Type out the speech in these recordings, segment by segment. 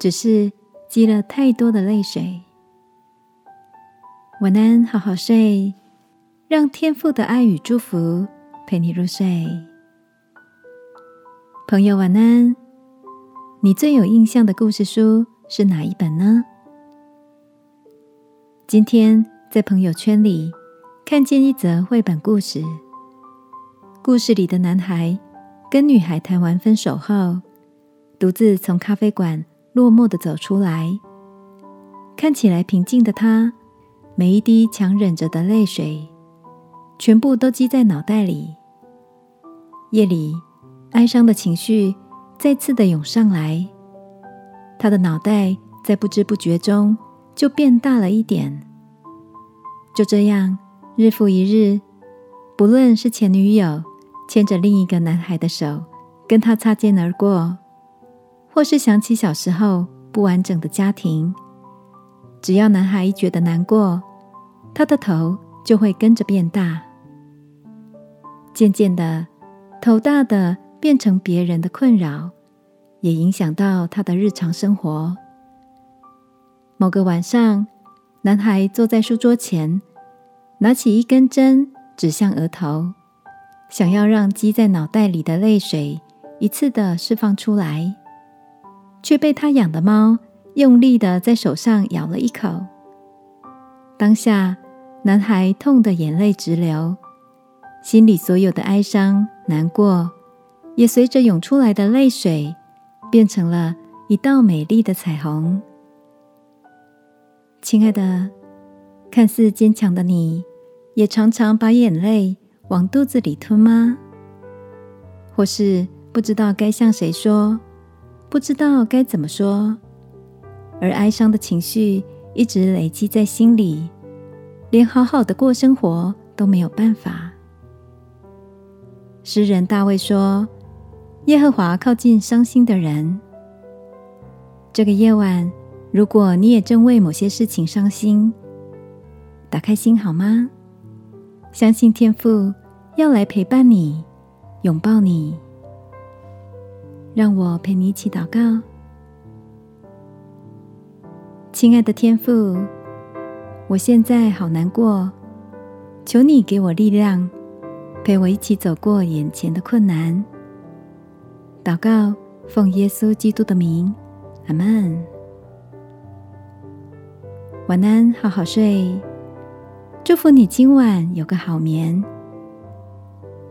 只是积了太多的泪水。晚安，好好睡，让天父的爱与祝福陪你入睡。朋友，晚安。你最有印象的故事书是哪一本呢？今天在朋友圈里看见一则绘本故事，故事里的男孩跟女孩谈完分手后，独自从咖啡馆。落寞的走出来，看起来平静的他，每一滴强忍着的泪水，全部都积在脑袋里。夜里，哀伤的情绪再次的涌上来，他的脑袋在不知不觉中就变大了一点。就这样，日复一日，不论是前女友牵着另一个男孩的手跟他擦肩而过。或是想起小时候不完整的家庭，只要男孩一觉得难过，他的头就会跟着变大。渐渐的，头大的变成别人的困扰，也影响到他的日常生活。某个晚上，男孩坐在书桌前，拿起一根针指向额头，想要让积在脑袋里的泪水一次的释放出来。却被他养的猫用力的在手上咬了一口。当下，男孩痛得眼泪直流，心里所有的哀伤、难过，也随着涌出来的泪水，变成了一道美丽的彩虹。亲爱的，看似坚强的你，也常常把眼泪往肚子里吞吗？或是不知道该向谁说？不知道该怎么说，而哀伤的情绪一直累积在心里，连好好的过生活都没有办法。诗人大卫说：“耶和华靠近伤心的人。”这个夜晚，如果你也正为某些事情伤心，打开心好吗？相信天父要来陪伴你，拥抱你。让我陪你一起祷告，亲爱的天父，我现在好难过，求你给我力量，陪我一起走过眼前的困难。祷告，奉耶稣基督的名，阿门。晚安，好好睡，祝福你今晚有个好眠。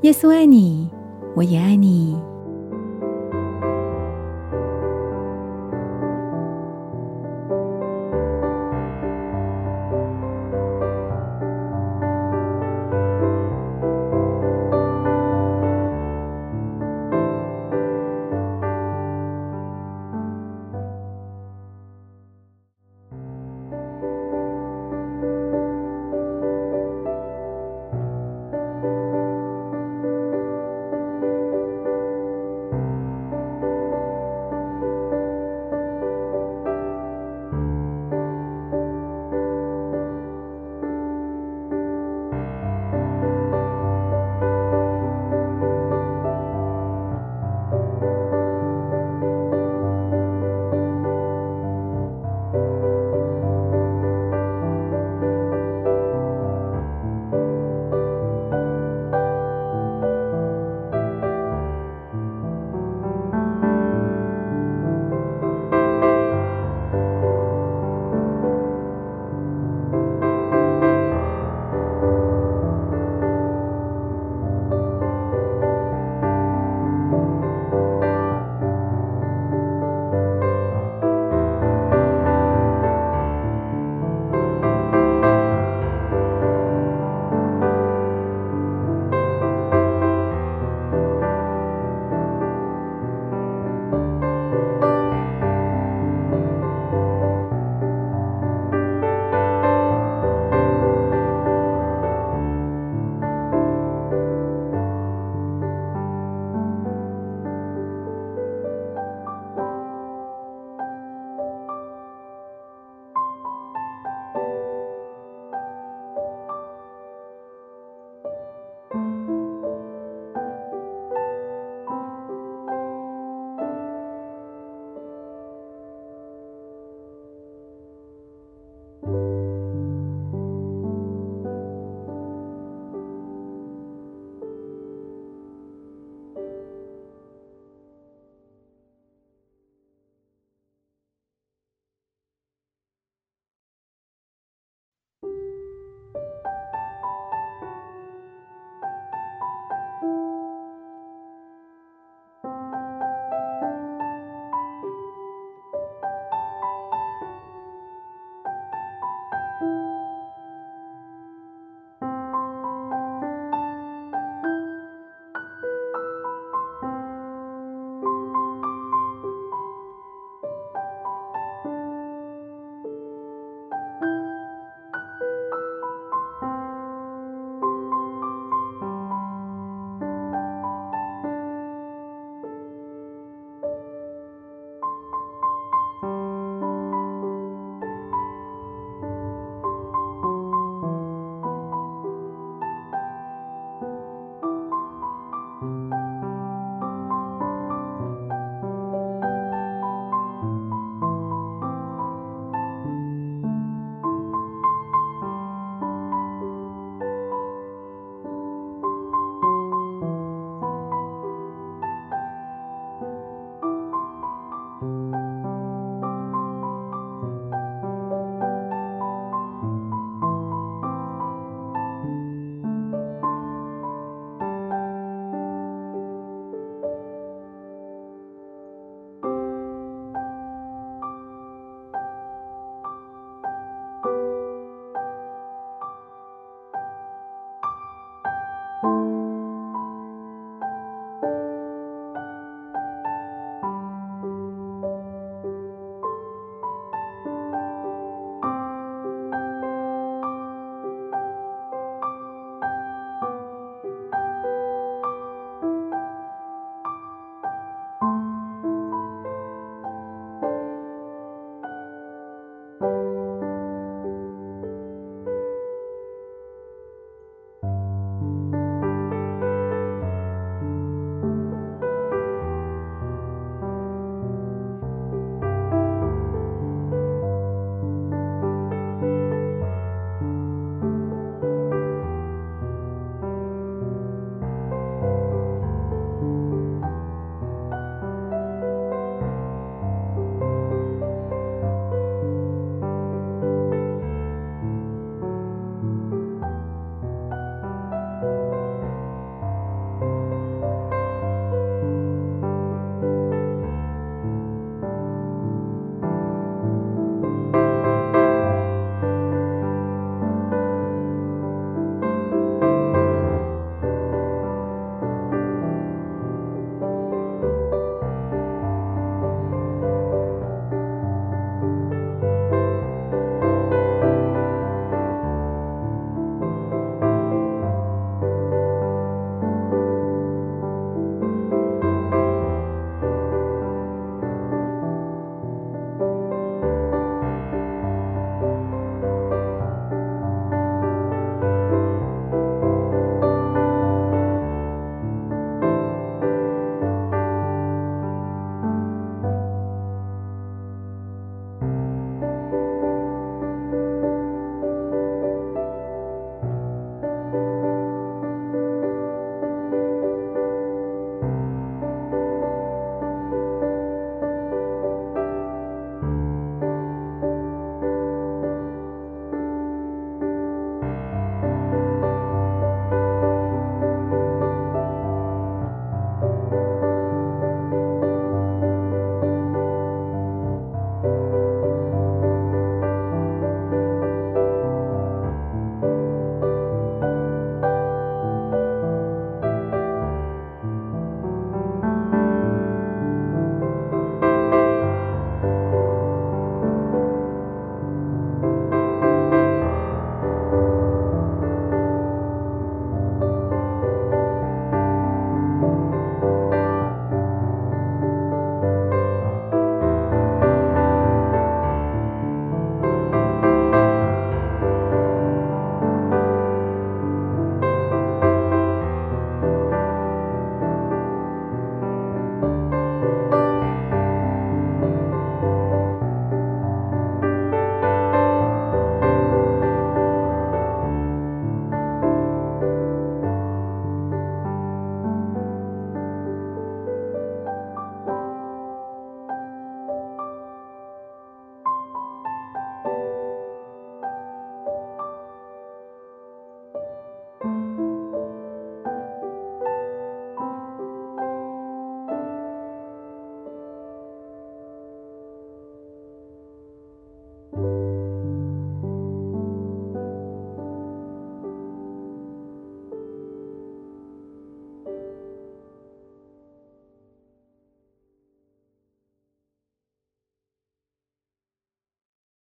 耶稣爱你，我也爱你。